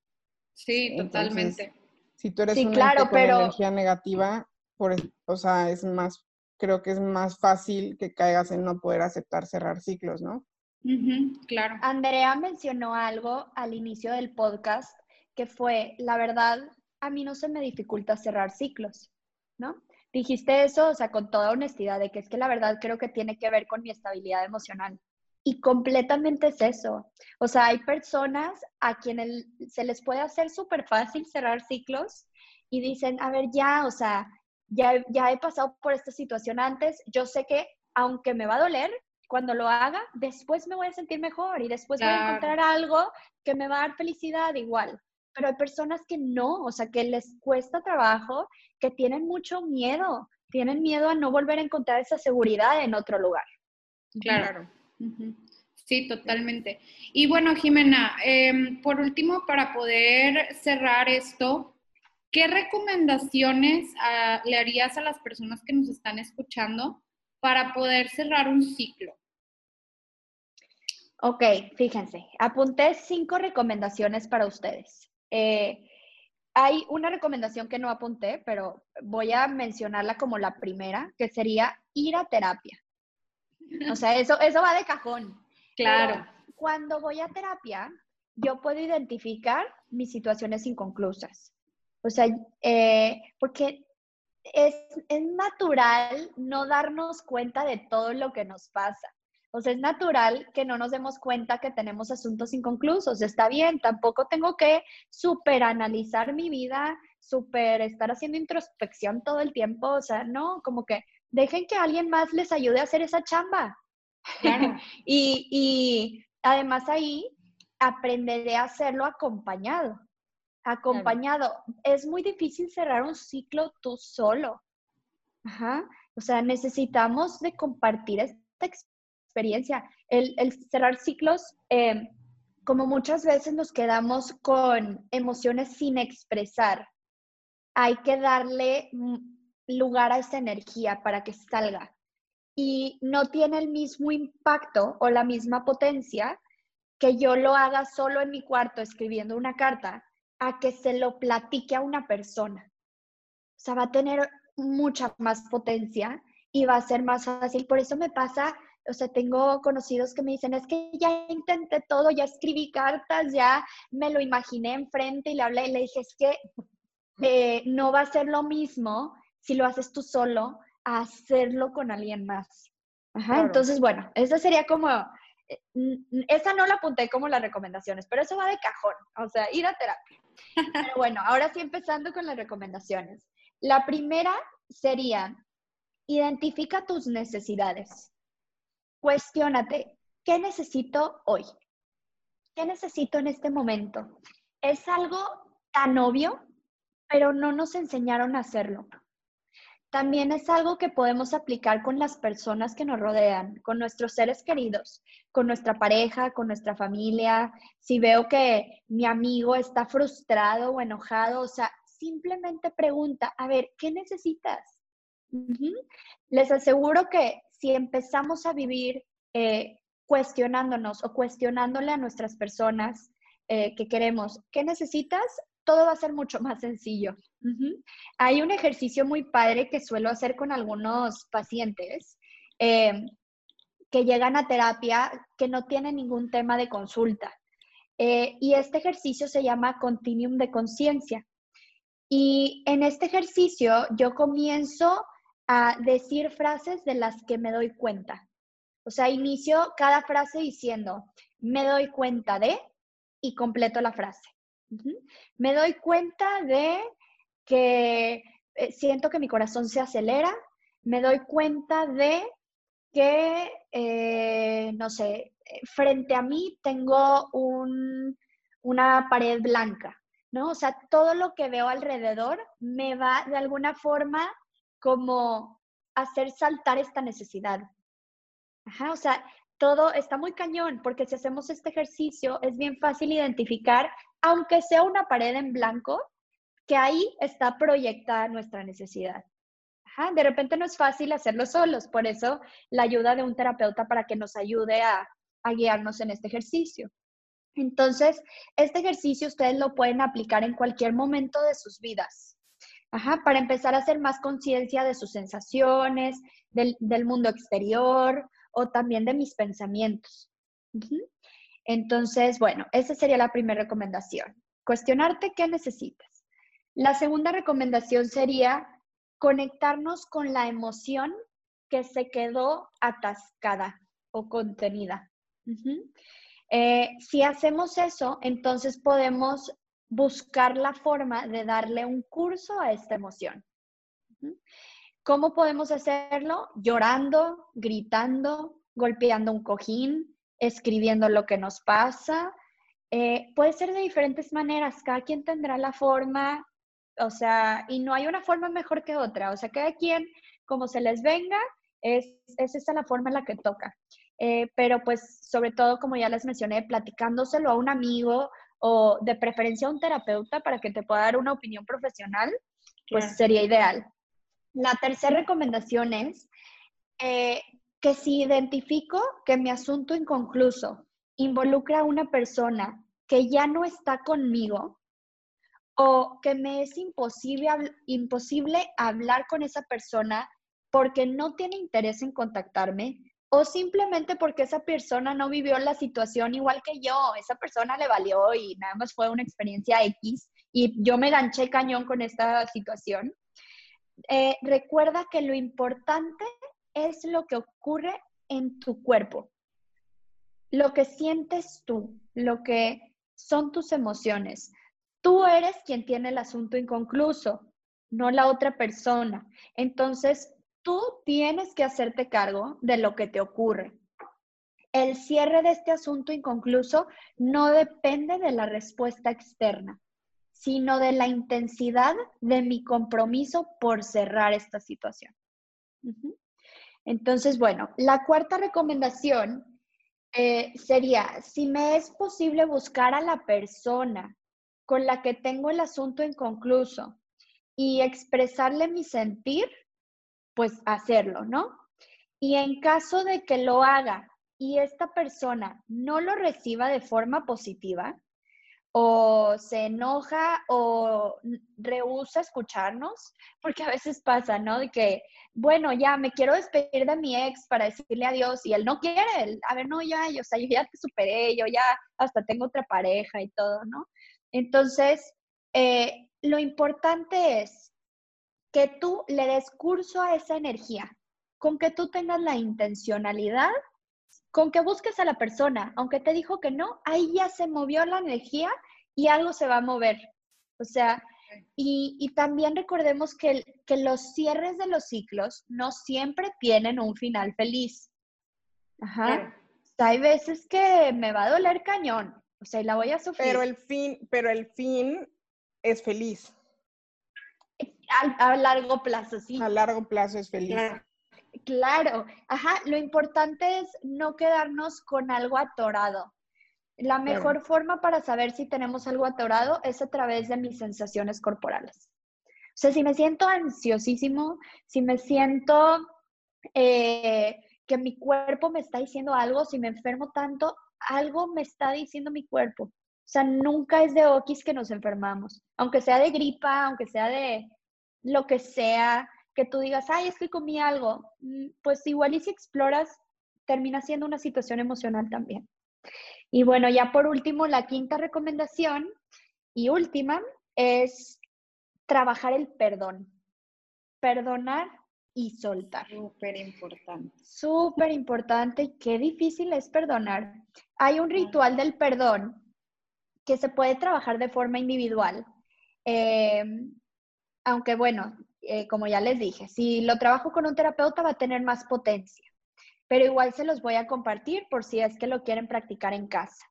Sí, totalmente. Si tú eres una con energía negativa, por, o sea, es más, creo que es más fácil que caigas en no poder aceptar cerrar ciclos, ¿no? claro. Andrea mencionó algo al inicio del podcast que fue, la verdad, a mí no se me dificulta cerrar ciclos. ¿No? Dijiste eso, o sea, con toda honestidad, de que es que la verdad creo que tiene que ver con mi estabilidad emocional. Y completamente es eso. O sea, hay personas a quienes se les puede hacer súper fácil cerrar ciclos y dicen, a ver, ya, o sea, ya, ya he pasado por esta situación antes, yo sé que aunque me va a doler, cuando lo haga, después me voy a sentir mejor y después voy a encontrar algo que me va a dar felicidad igual pero hay personas que no, o sea, que les cuesta trabajo, que tienen mucho miedo, tienen miedo a no volver a encontrar esa seguridad en otro lugar. Claro. Sí, totalmente. Y bueno, Jimena, em, por último, para poder cerrar esto, ¿qué recomendaciones ah, le harías a las personas que nos están escuchando para poder cerrar un ciclo? Ok, fíjense, apunté cinco recomendaciones para ustedes. Eh, hay una recomendación que no apunté, pero voy a mencionarla como la primera, que sería ir a terapia. O sea, eso, eso va de cajón. Claro. cuando voy a terapia, yo puedo identificar mis situaciones inconclusas. O sea, eh, porque es, es natural no darnos cuenta de todo lo que nos pasa. O sea, es natural que no nos demos cuenta que tenemos asuntos inconclusos. Está bien, tampoco tengo que superanalizar mi vida, super estar haciendo introspección todo el tiempo. O sea, no, como que dejen que alguien más les ayude a hacer esa chamba. y, y además ahí aprenderé a hacerlo acompañado. Acompañado. Es muy difícil cerrar un ciclo tú solo. Ajá. O sea, necesitamos de compartir esta experiencia. El, cerrar ciclos, em, como muchas veces nos quedamos con emociones sin expresar, hay que darle lugar a esa energía para que salga. Y no tiene el mismo impacto o la misma potencia que yo lo haga solo en mi cuarto escribiendo una carta a que se lo platique a una persona. O sea, va a tener mucha más potencia y va a ser más fácil. Por eso me pasa, o sea, tengo conocidos que me dicen, es que ya intenté todo, ya escribí cartas, ya me lo imaginé enfrente y le hablé y le dije, es que eh, no va a ser lo mismo si lo haces tú solo a hacerlo con alguien más. Ajá, Entonces, bueno, esa sería como eh, esa no la apunté como las recomendaciones, pero eso va de cajón, o sea, ir a terapia. Pero bueno, ahora sí empezando con las recomendaciones. La primera sería, identifica tus necesidades. Cuestiónate, ¿qué necesito hoy? ¿Qué necesito en este momento? Es algo tan obvio, pero no nos enseñaron a hacerlo también es algo que podemos aplicar con las personas que nos rodean, con nuestros seres queridos, con nuestra pareja, con nuestra familia. Si veo que mi amigo está frustrado o enojado, o sea, simplemente pregunta, a ver, ¿qué necesitas? Les aseguro que si empezamos a vivir eh, cuestionándonos o cuestionándole a nuestras personas eh, que queremos, ¿qué necesitas? todo va a ser mucho más sencillo. Hay un ejercicio muy padre que suelo hacer con algunos pacientes em, que llegan a terapia que no tienen ningún tema de consulta. Eh, y este ejercicio se llama Continuum de Conciencia. Y en este ejercicio yo comienzo a decir frases de las que me doy cuenta. O sea, inicio cada frase diciendo, me doy cuenta de, y completo la frase. Me doy cuenta de que eh, siento que mi corazón se acelera, me doy cuenta de que, eh, no sé, eh, frente a mí tengo una pared blanca, ¿no? O sea, todo lo que veo alrededor me va de alguna forma como hacer saltar esta necesidad. Ajá, o sea, todo está muy cañón, porque si hacemos este ejercicio es bien fácil identificar aunque sea una pared en blanco, que ahí está proyectada nuestra necesidad. de repente no es fácil hacerlo solos, por eso la ayuda de un terapeuta para que nos ayude a, guiarnos en este ejercicio. Entonces, este ejercicio ustedes lo pueden aplicar en cualquier momento de sus vidas. Para empezar a hacer más conciencia de sus sensaciones, del, mundo exterior o también de mis pensamientos. Entonces, bueno, esa sería la primera recomendación. Cuestionarte qué necesitas. La segunda recomendación sería conectarnos con la emoción que se quedó atascada o contenida. Eh, si hacemos eso, entonces podemos buscar la forma de darle un curso a esta emoción. ¿Cómo podemos hacerlo? Llorando, gritando, golpeando un cojín, escribiendo lo que nos pasa. Eh, puede ser de diferentes maneras, cada quien tendrá la forma, o sea, y no hay una forma mejor que otra, o sea, cada quien, como se les venga, es, es esa la forma en la que toca. Eh, pero pues sobre todo, como ya les mencioné, platicándoselo a un amigo o de preferencia a un terapeuta para que te pueda dar una opinión profesional, pues sería ideal. La tercera recomendación es eh, que si identifico que mi asunto inconcluso involucra a una persona que ya no está conmigo o que me es imposible, imposible hablar con esa persona porque no tiene interés en contactarme o simplemente porque esa persona no vivió la situación igual que yo, esa persona le valió y nada más fue una experiencia X y yo me ganché cañón con esta situación. Eh, recuerda que lo importante es lo que ocurre en tu cuerpo, lo que sientes tú, lo que son tus emociones. Tú eres quien tiene el asunto inconcluso, no la otra persona. Entonces, tú tienes que hacerte cargo de lo que te ocurre. El cierre de este asunto inconcluso no depende de la respuesta externa, sino de la intensidad de mi compromiso por cerrar esta situación. Entonces, bueno, la cuarta recomendación eh, sería, si me es posible buscar a la persona con la que tengo el asunto inconcluso y expresarle mi sentir, pues hacerlo, ¿no? Y en caso de que lo haga y esta persona no lo reciba de forma positiva, o se enoja o rehúsa escucharnos, porque a veces pasa, ¿no? De que, bueno, ya me quiero despedir de mi ex para decirle adiós y él no quiere, a ver, no, ya, yo, o sea, yo ya te superé, yo ya hasta tengo otra pareja y todo, ¿no? Entonces, eh, lo importante es que tú le des curso a esa energía, con que tú tengas la intencionalidad, con que busques a la persona, aunque te dijo que no, ahí ya se movió la energía y algo se va a mover. O sea, y, también recordemos que, que los cierres de los ciclos no siempre tienen un final feliz. Ajá. Hay veces que me va a doler cañón, o sea, la voy a sufrir. Pero el fin, pero el fin es feliz. A, largo plazo, sí. A largo plazo es feliz. Claro. ajá, lo importante es no quedarnos con algo atorado. La mejor forma para saber si tenemos algo atorado es a través de mis sensaciones corporales. O sea, si me siento ansiosísimo, si me siento eh, que mi cuerpo me está diciendo algo, si me enfermo tanto, algo me está diciendo mi cuerpo. O sea, nunca es de okis que nos enfermamos, aunque sea de gripa, aunque sea de lo que sea, que tú digas, ay, es que comí algo, mm, pues igual y si exploras, termina siendo una situación emocional también. Y bueno, ya por último, la quinta recomendación y última es trabajar el perdón. Perdonar y soltar. Súper importante. Súper importante qué difícil es perdonar. Hay un ritual del perdón que se puede trabajar de forma individual. Em, aunque bueno, eh, como ya les dije, si lo trabajo con un terapeuta va a tener más potencia, pero igual se los voy a compartir por si es que lo quieren practicar en casa.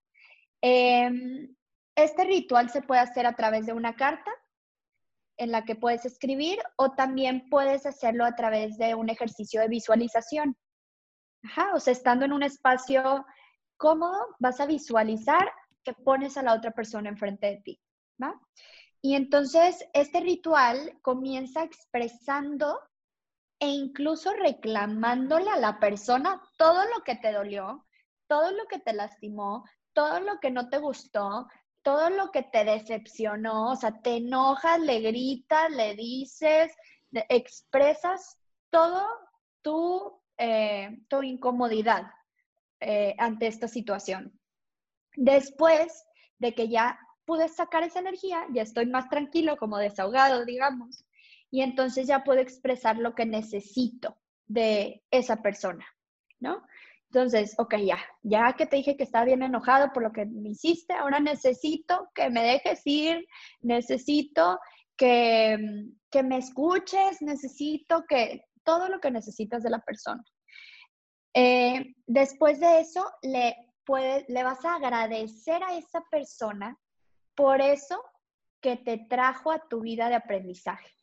Em, este ritual se puede hacer a través de una carta en la que puedes escribir o también puedes hacerlo a través de un ejercicio de visualización. Ajá, o sea, estando en un espacio cómodo, vas a visualizar que pones a la otra persona enfrente de ti. ¿va? Y entonces este ritual comienza expresando e incluso reclamándole a la persona todo lo que te dolió, todo lo que te lastimó, todo lo que no te gustó, todo lo que te decepcionó, o sea, te enojas, le gritas, le dices, expresas todo tu, eh, tu incomodidad eh, ante esta situación. Después de que ya pude sacar esa energía, ya estoy más tranquilo, como desahogado, digamos, y entonces ya puedo expresar lo que necesito de esa persona, ¿no? Entonces, ok, ya, ya que te dije que estaba bien enojado por lo que me hiciste, ahora necesito que me dejes ir, necesito que, que me escuches, necesito que todo lo que necesitas de la persona. Eh, después de eso, le, puede, le vas a agradecer a esa persona por eso que te trajo a tu vida de aprendizaje.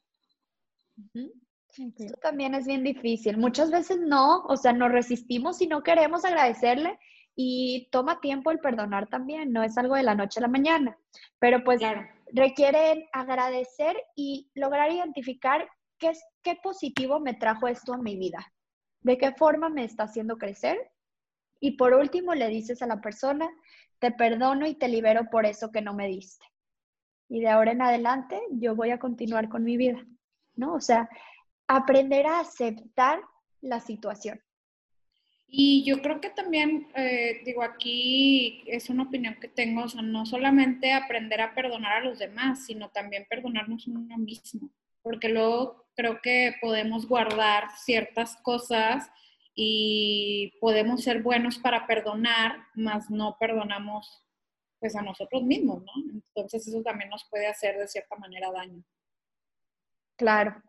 Esto también es bien difícil. Muchas veces no, o sea, nos resistimos y no queremos agradecerle y toma tiempo el perdonar también, no es algo de la noche a la mañana, pero pues requiere agradecer y lograr identificar qué, es, qué positivo me trajo esto a mi vida, de qué forma me está haciendo crecer. Y por último le dices a la persona, te perdono y te libero por eso que no me diste. y de ahora en adelante yo voy a continuar con mi vida, ¿no? O sea, aprender a aceptar la situación. Y yo creo que también, eh, digo, aquí es una opinión que tengo, o sea, no solamente aprender a perdonar a los demás, sino también perdonarnos a uno mismo, porque luego creo que podemos guardar ciertas cosas y podemos ser buenos para perdonar, mas no perdonamos pues a nosotros mismos, ¿no? Entonces eso también nos puede hacer de cierta manera daño. Claro.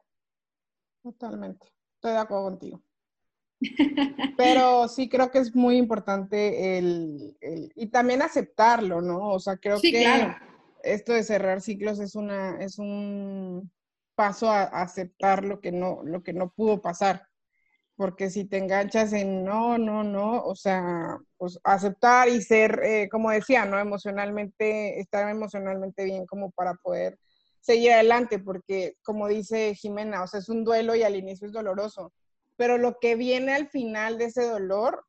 Totalmente. Estoy de acuerdo contigo. Pero sí creo que es muy importante el, y también aceptarlo, ¿no? O sea, creo que esto de cerrar ciclos es una, es un paso a, aceptar lo que no, lo que no pudo pasar. Porque si te enganchas en no, no, no, o sea, pues aceptar y ser, eh, como decía, ¿no? Emocionalmente, estar emocionalmente bien como para poder seguir adelante, porque como dice Jimena, o sea, es un duelo y al inicio es doloroso, pero lo que viene al final de ese dolor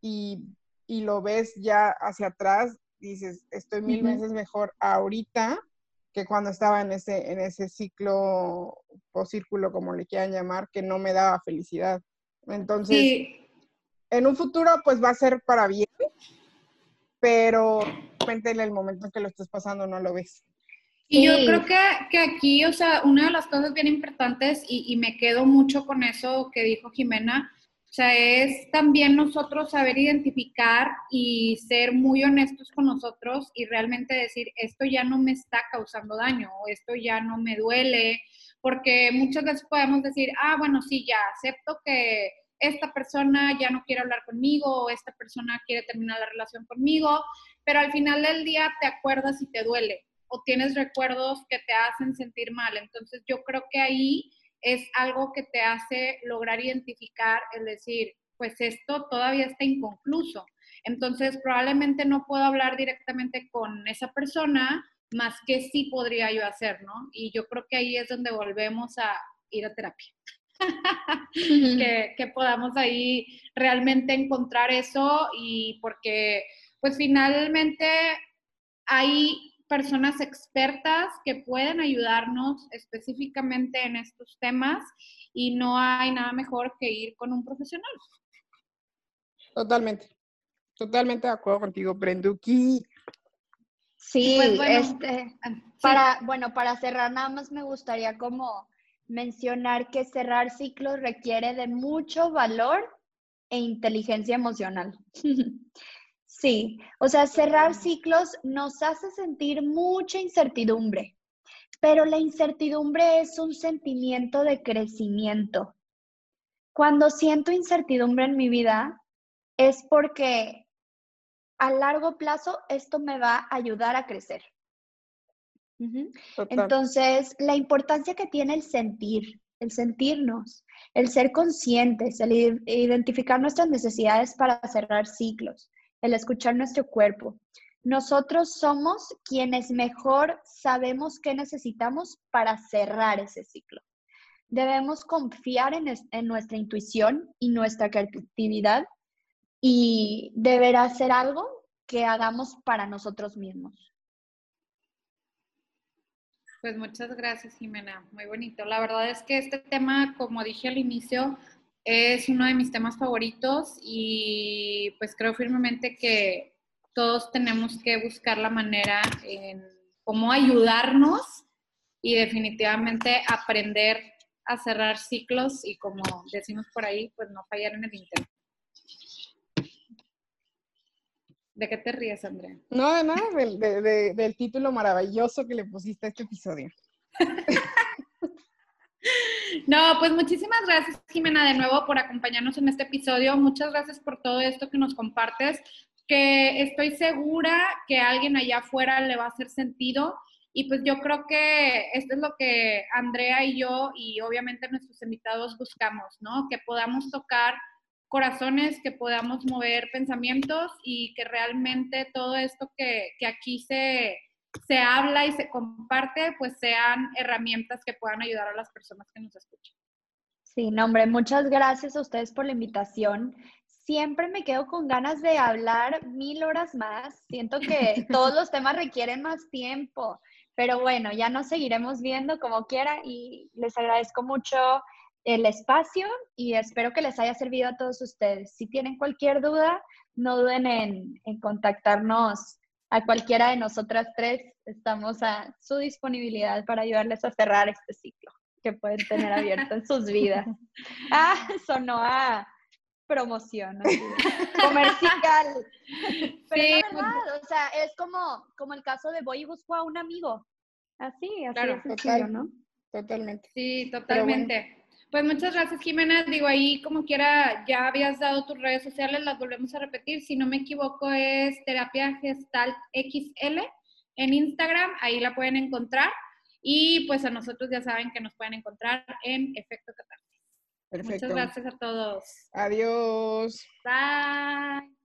y, y lo ves ya hacia atrás, dices, estoy mil veces mejor ahorita que cuando estaba en ese, en ese ciclo o círculo, como le quieran llamar, que no me daba felicidad. Entonces, en un futuro, pues va a ser para bien, pero en el momento en que lo estés pasando no lo ves. Y yo creo que, que, aquí, o sea, una de las cosas bien importantes, y, y, me quedo mucho con eso que dijo Jimena, o sea, es también nosotros saber identificar y ser muy honestos con nosotros y realmente decir, esto ya no me está causando daño o esto ya no me duele, porque muchas veces podemos decir, ah, bueno, sí, ya acepto que esta persona ya no quiere hablar conmigo o esta persona quiere terminar la relación conmigo, pero al final del día te acuerdas y te duele o tienes recuerdos que te hacen sentir mal. Entonces yo creo que ahí es algo que te hace lograr identificar, es decir, pues esto todavía está inconcluso. Entonces probablemente no puedo hablar directamente con esa persona, más que sí podría yo hacer, ¿no? Y yo creo que ahí es donde volvemos a ir a terapia. que, que podamos ahí realmente encontrar eso y porque pues finalmente hay personas expertas que pueden ayudarnos específicamente en estos temas y no hay nada mejor que ir con un profesional. Totalmente, totalmente de acuerdo contigo, Brenduki. Sí, pues este, ah, para, bueno, para cerrar nada más me gustaría como mencionar que cerrar ciclos requiere de mucho valor e inteligencia emocional. Sí, o sea, cerrar ciclos nos hace sentir mucha incertidumbre, pero la incertidumbre es un sentimiento de crecimiento. Cuando siento incertidumbre en mi vida es porque a largo plazo esto me va a ayudar a crecer. Entonces, la importancia que tiene el sentir, el sentirnos, el ser conscientes, el identificar nuestras necesidades para cerrar ciclos, el escuchar nuestro cuerpo. Nosotros somos quienes mejor sabemos qué necesitamos para cerrar ese ciclo. Debemos confiar en, en nuestra intuición y nuestra creatividad y deberá ser algo que hagamos para nosotros mismos. Pues muchas gracias, Jimena. Muy bonito. La verdad es que este tema, como dije al inicio, es uno de mis temas favoritos y pues creo firmemente que todos tenemos que buscar la manera en cómo ayudarnos y definitivamente aprender a cerrar ciclos y como decimos por ahí, pues no fallar en el intento. ¿De qué te ríes, Andrea? No, de nada, del, del título maravilloso que le pusiste a este episodio. No, pues muchísimas gracias, Jimena, de nuevo por acompañarnos en este episodio. Muchas gracias por todo esto que nos compartes, que estoy segura que a alguien allá afuera le va a hacer sentido. Y pues yo creo que esto es lo que Andrea y yo y obviamente nuestros invitados buscamos, ¿no? Que podamos tocar corazones, que podamos mover pensamientos y que realmente todo esto que, que aquí se, se habla y se comparte, pues sean herramientas que puedan ayudar a las personas que nos escuchan. Sí, no, hombre, muchas gracias a ustedes por la invitación. Siempre me quedo con ganas de hablar mil horas más. Siento que todos los temas requieren más tiempo, Pero bueno, ya nos seguiremos viendo como quiera y les agradezco mucho el espacio y espero que les haya servido a todos ustedes. Si tienen cualquier duda, no duden en, en contactarnos a cualquiera de nosotras tres. Estamos a su disponibilidad para ayudarles a cerrar este ciclo que pueden tener abierto en sus vidas. Ah, sonó a promoción, comercial. Pero sí, es verdad, o sea, es como, como el caso de voy y busco a un amigo. Así, así claro, total, ¿no? Totalmente. Sí, totalmente. Pues muchas gracias, Jimena. Digo, ahí como quiera, ya habías dado tus redes sociales, las volvemos a repetir. Si no me equivoco, es Terapia Gestalt XL en Instagram, ahí la pueden encontrar. Y pues a nosotros ya saben que nos pueden encontrar en Efecto Catarsis. Perfecto. Muchas gracias a todos. Adiós. Bye.